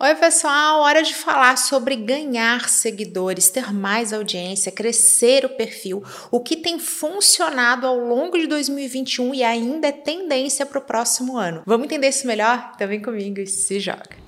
Oi, pessoal! Hora de falar sobre ganhar seguidores, ter mais audiência, crescer o perfil, o que tem funcionado ao longo de 2021 e ainda é tendência para o próximo ano. Vamos entender isso melhor? Então vem comigo e se joga!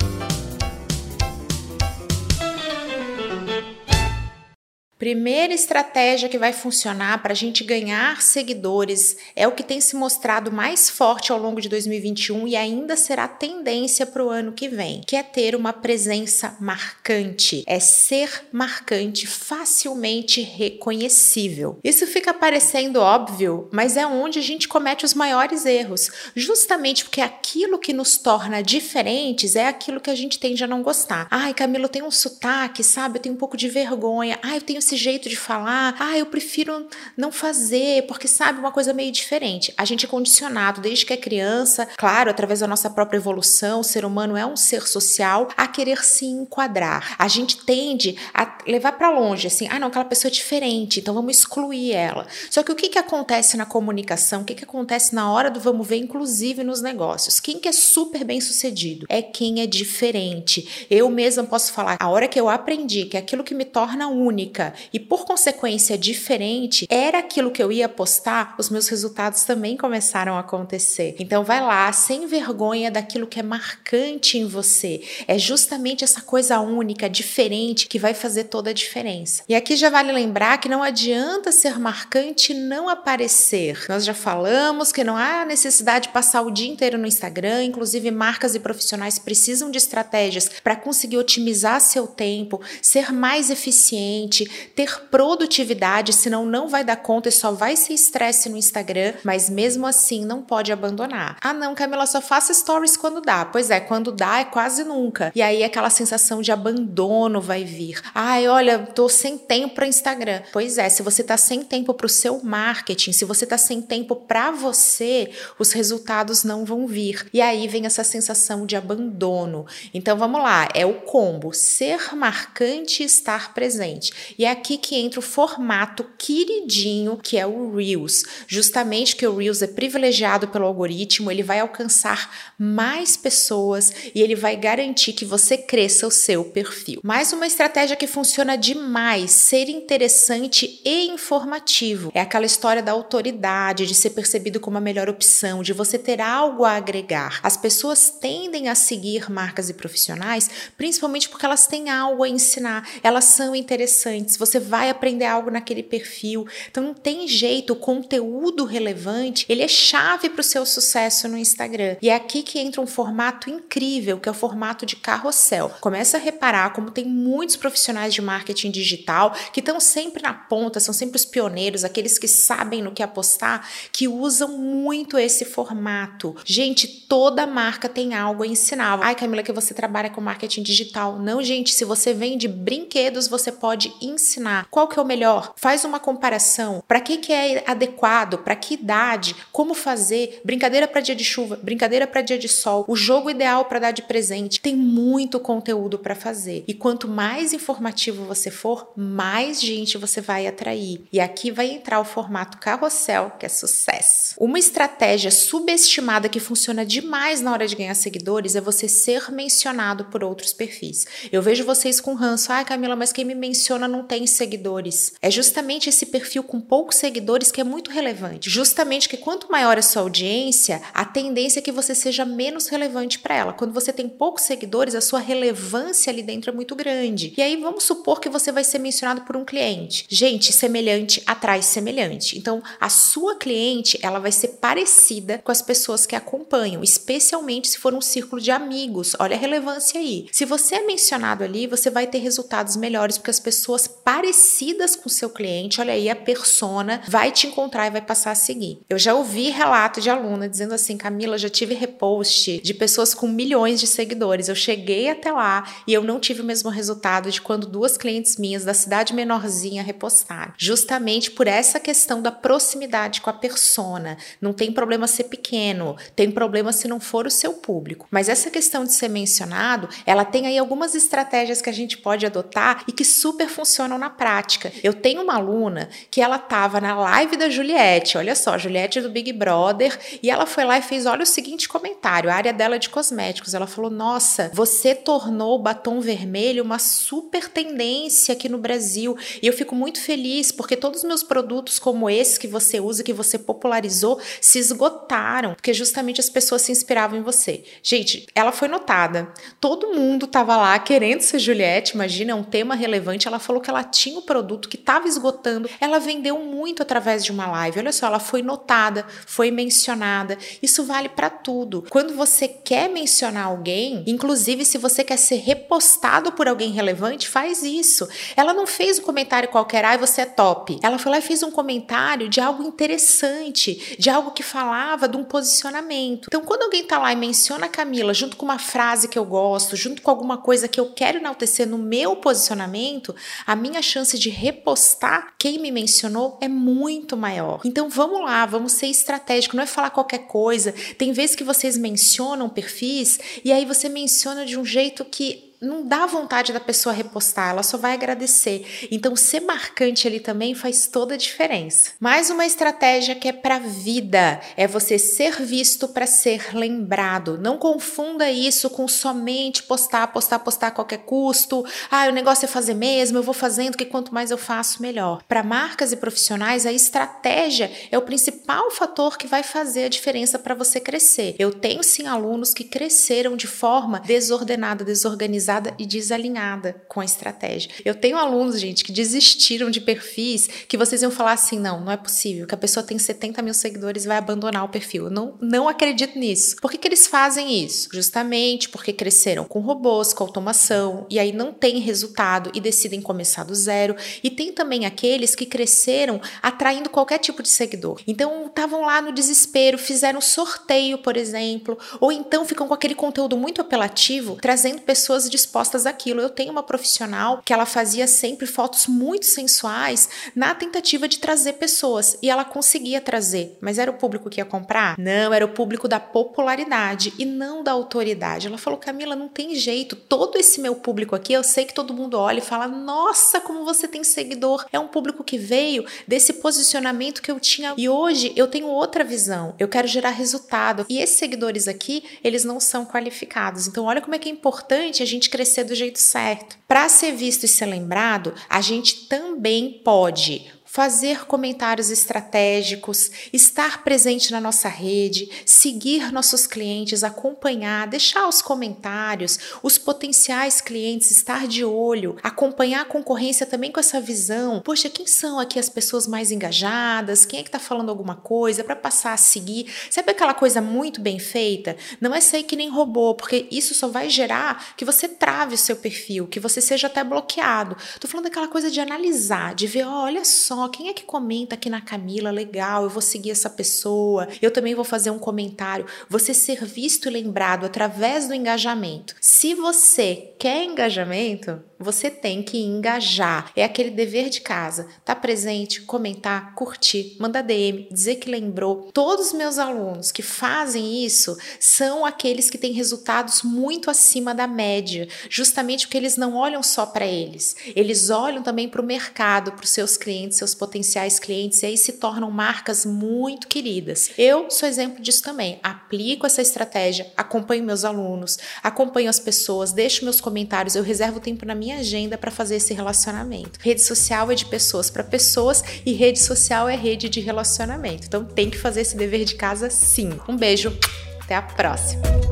Primeira estratégia que vai funcionar para a gente ganhar seguidores é o que tem se mostrado mais forte ao longo de 2021 e ainda será tendência para o ano que vem, que é ter uma presença marcante, é ser marcante, facilmente reconhecível. Isso fica parecendo óbvio, mas é onde a gente comete os maiores erros, justamente porque aquilo que nos torna diferentes é aquilo que a gente tende a não gostar. Ai, Camilo, tem um sotaque, sabe? Eu tenho um pouco de vergonha. Ai, eu tenho esse jeito de falar, ah, eu prefiro não fazer, porque sabe, uma coisa meio diferente. A gente é condicionado desde que é criança, claro, através da nossa própria evolução, o ser humano é um ser social, a querer se enquadrar. A gente tende a levar para longe, assim, ah, não, aquela pessoa é diferente, então vamos excluir ela. Só que o que, que acontece na comunicação, o que, que acontece na hora do vamos ver, inclusive nos negócios? Quem que é super bem sucedido? É quem é diferente. Eu mesma posso falar, a hora que eu aprendi que aquilo que me torna única e por consequência diferente era aquilo que eu ia postar, os meus resultados também começaram a acontecer. Então vai lá, sem vergonha daquilo que é marcante em você. É justamente essa coisa única, diferente que vai fazer toda a diferença. E aqui já vale lembrar que não adianta ser marcante e não aparecer. Nós já falamos que não há necessidade de passar o dia inteiro no Instagram, inclusive marcas e profissionais precisam de estratégias para conseguir otimizar seu tempo, ser mais eficiente, ter produtividade, senão não vai dar conta e só vai ser estresse no Instagram, mas mesmo assim não pode abandonar. Ah, não, Camila, só faça stories quando dá. Pois é, quando dá é quase nunca. E aí aquela sensação de abandono vai vir. Ai, olha, tô sem tempo para Instagram. Pois é, se você tá sem tempo para o seu marketing, se você tá sem tempo para você, os resultados não vão vir. E aí vem essa sensação de abandono. Então vamos lá, é o combo: ser marcante e estar presente. E é aqui que entra o formato queridinho que é o Reels. Justamente que o Reels é privilegiado pelo algoritmo, ele vai alcançar mais pessoas e ele vai garantir que você cresça o seu perfil. Mais uma estratégia que funciona demais, ser interessante e informativo. É aquela história da autoridade, de ser percebido como a melhor opção, de você ter algo a agregar. As pessoas tendem a seguir marcas e profissionais, principalmente porque elas têm algo a ensinar, elas são interessantes. Você vai aprender algo naquele perfil. Então não tem jeito, o conteúdo relevante, ele é chave para o seu sucesso no Instagram. E é aqui que entra um formato incrível, que é o formato de carrossel. Começa a reparar como tem muitos profissionais de marketing digital que estão sempre na ponta, são sempre os pioneiros, aqueles que sabem no que apostar, que usam muito esse formato. Gente, toda marca tem algo a ensinar. Ai, Camila, que você trabalha com marketing digital. Não, gente, se você vende brinquedos, você pode ensinar ensinar qual que é o melhor, faz uma comparação, para que que é adequado, para que idade, como fazer, brincadeira para dia de chuva, brincadeira para dia de sol, o jogo ideal para dar de presente. Tem muito conteúdo para fazer. E quanto mais informativo você for, mais gente você vai atrair. E aqui vai entrar o formato carrossel, que é sucesso. Uma estratégia subestimada que funciona demais na hora de ganhar seguidores é você ser mencionado por outros perfis. Eu vejo vocês com ranço, ah, Camila, mas quem me menciona não tem seguidores. É justamente esse perfil com poucos seguidores que é muito relevante. Justamente que quanto maior a sua audiência, a tendência é que você seja menos relevante para ela. Quando você tem poucos seguidores, a sua relevância ali dentro é muito grande. E aí vamos supor que você vai ser mencionado por um cliente. Gente, semelhante atrai semelhante. Então, a sua cliente, ela vai ser parecida com as pessoas que acompanham, especialmente se for um círculo de amigos. Olha a relevância aí. Se você é mencionado ali, você vai ter resultados melhores porque as pessoas parecidas parecidas com o seu cliente, olha aí, a persona vai te encontrar e vai passar a seguir. Eu já ouvi relato de aluna dizendo assim: Camila, já tive repost de pessoas com milhões de seguidores. Eu cheguei até lá e eu não tive o mesmo resultado de quando duas clientes minhas da cidade menorzinha repostaram. Justamente por essa questão da proximidade com a persona. Não tem problema ser pequeno, tem problema se não for o seu público. Mas essa questão de ser mencionado, ela tem aí algumas estratégias que a gente pode adotar e que super funcionam na prática. Eu tenho uma aluna que ela estava na live da Juliette, olha só, Juliette do Big Brother, e ela foi lá e fez, olha o seguinte comentário, a área dela é de cosméticos. Ela falou: "Nossa, você tornou o batom vermelho uma super tendência aqui no Brasil". E eu fico muito feliz porque todos os meus produtos como esse que você usa, que você popularizou, se esgotaram, porque justamente as pessoas se inspiravam em você. Gente, ela foi notada. Todo mundo tava lá querendo ser Juliette, imagina, é um tema relevante. Ela falou que ela tinha o produto que estava esgotando. Ela vendeu muito através de uma live. Olha só, ela foi notada, foi mencionada. Isso vale para tudo. Quando você quer mencionar alguém, inclusive se você quer ser repostado por alguém relevante, faz isso. Ela não fez um comentário qualquer, ai, você é top. Ela foi lá e fez um comentário de algo interessante, de algo que falava de um posicionamento. Então, quando alguém tá lá e menciona a Camila junto com uma frase que eu gosto, junto com alguma coisa que eu quero enaltecer no meu posicionamento, a minha chance de repostar quem me mencionou é muito maior. Então, vamos lá, vamos ser estratégico, não é falar qualquer coisa. Tem vezes que vocês mencionam perfis e aí você menciona de um jeito que não dá vontade da pessoa repostar, ela só vai agradecer. Então, ser marcante ali também faz toda a diferença. Mais uma estratégia que é para vida é você ser visto para ser lembrado. Não confunda isso com somente postar, postar, postar a qualquer custo. Ah, o negócio é fazer mesmo, eu vou fazendo que quanto mais eu faço, melhor. Para marcas e profissionais, a estratégia é o principal fator que vai fazer a diferença para você crescer. Eu tenho sim alunos que cresceram de forma desordenada, desorganizada e desalinhada com a estratégia. Eu tenho alunos, gente, que desistiram de perfis que vocês iam falar assim: não, não é possível, que a pessoa tem 70 mil seguidores e vai abandonar o perfil. Eu não, não acredito nisso. Por que, que eles fazem isso? Justamente porque cresceram com robôs, com automação, e aí não tem resultado e decidem começar do zero. E tem também aqueles que cresceram atraindo qualquer tipo de seguidor. Então estavam lá no desespero, fizeram sorteio, por exemplo, ou então ficam com aquele conteúdo muito apelativo, trazendo pessoas de dispostas àquilo. Eu tenho uma profissional que ela fazia sempre fotos muito sensuais na tentativa de trazer pessoas e ela conseguia trazer, mas era o público que ia comprar? Não, era o público da popularidade e não da autoridade. Ela falou: Camila, não tem jeito, todo esse meu público aqui, eu sei que todo mundo olha e fala: Nossa, como você tem seguidor. É um público que veio desse posicionamento que eu tinha e hoje eu tenho outra visão. Eu quero gerar resultado e esses seguidores aqui, eles não são qualificados. Então, olha como é que é importante a gente crescer do jeito certo. Para ser visto e ser lembrado, a gente também pode fazer comentários estratégicos, estar presente na nossa rede, seguir nossos clientes, acompanhar, deixar os comentários, os potenciais clientes, estar de olho, acompanhar a concorrência também com essa visão. Poxa, quem são aqui as pessoas mais engajadas? Quem é que está falando alguma coisa para passar a seguir? Sabe aquela coisa muito bem feita? Não é sair que nem robô, porque isso só vai gerar que você trave o seu perfil, que você seja até bloqueado. Tô falando daquela coisa de analisar, de ver, oh, olha só, quem é que comenta aqui na Camila? Legal, eu vou seguir essa pessoa. Eu também vou fazer um comentário. Você ser visto e lembrado através do engajamento. Se você quer engajamento, você tem que engajar. É aquele dever de casa. Tá presente, comentar, curtir, mandar DM, dizer que lembrou. Todos os meus alunos que fazem isso são aqueles que têm resultados muito acima da média, justamente porque eles não olham só para eles. Eles olham também para o mercado, para os seus clientes, seus potenciais clientes e aí se tornam marcas muito queridas. Eu sou exemplo disso também. Aplico essa estratégia, acompanho meus alunos, acompanho as pessoas, deixo meus comentários, eu reservo tempo na minha agenda para fazer esse relacionamento. Rede social é de pessoas para pessoas e rede social é rede de relacionamento. Então tem que fazer esse dever de casa sim. Um beijo, até a próxima.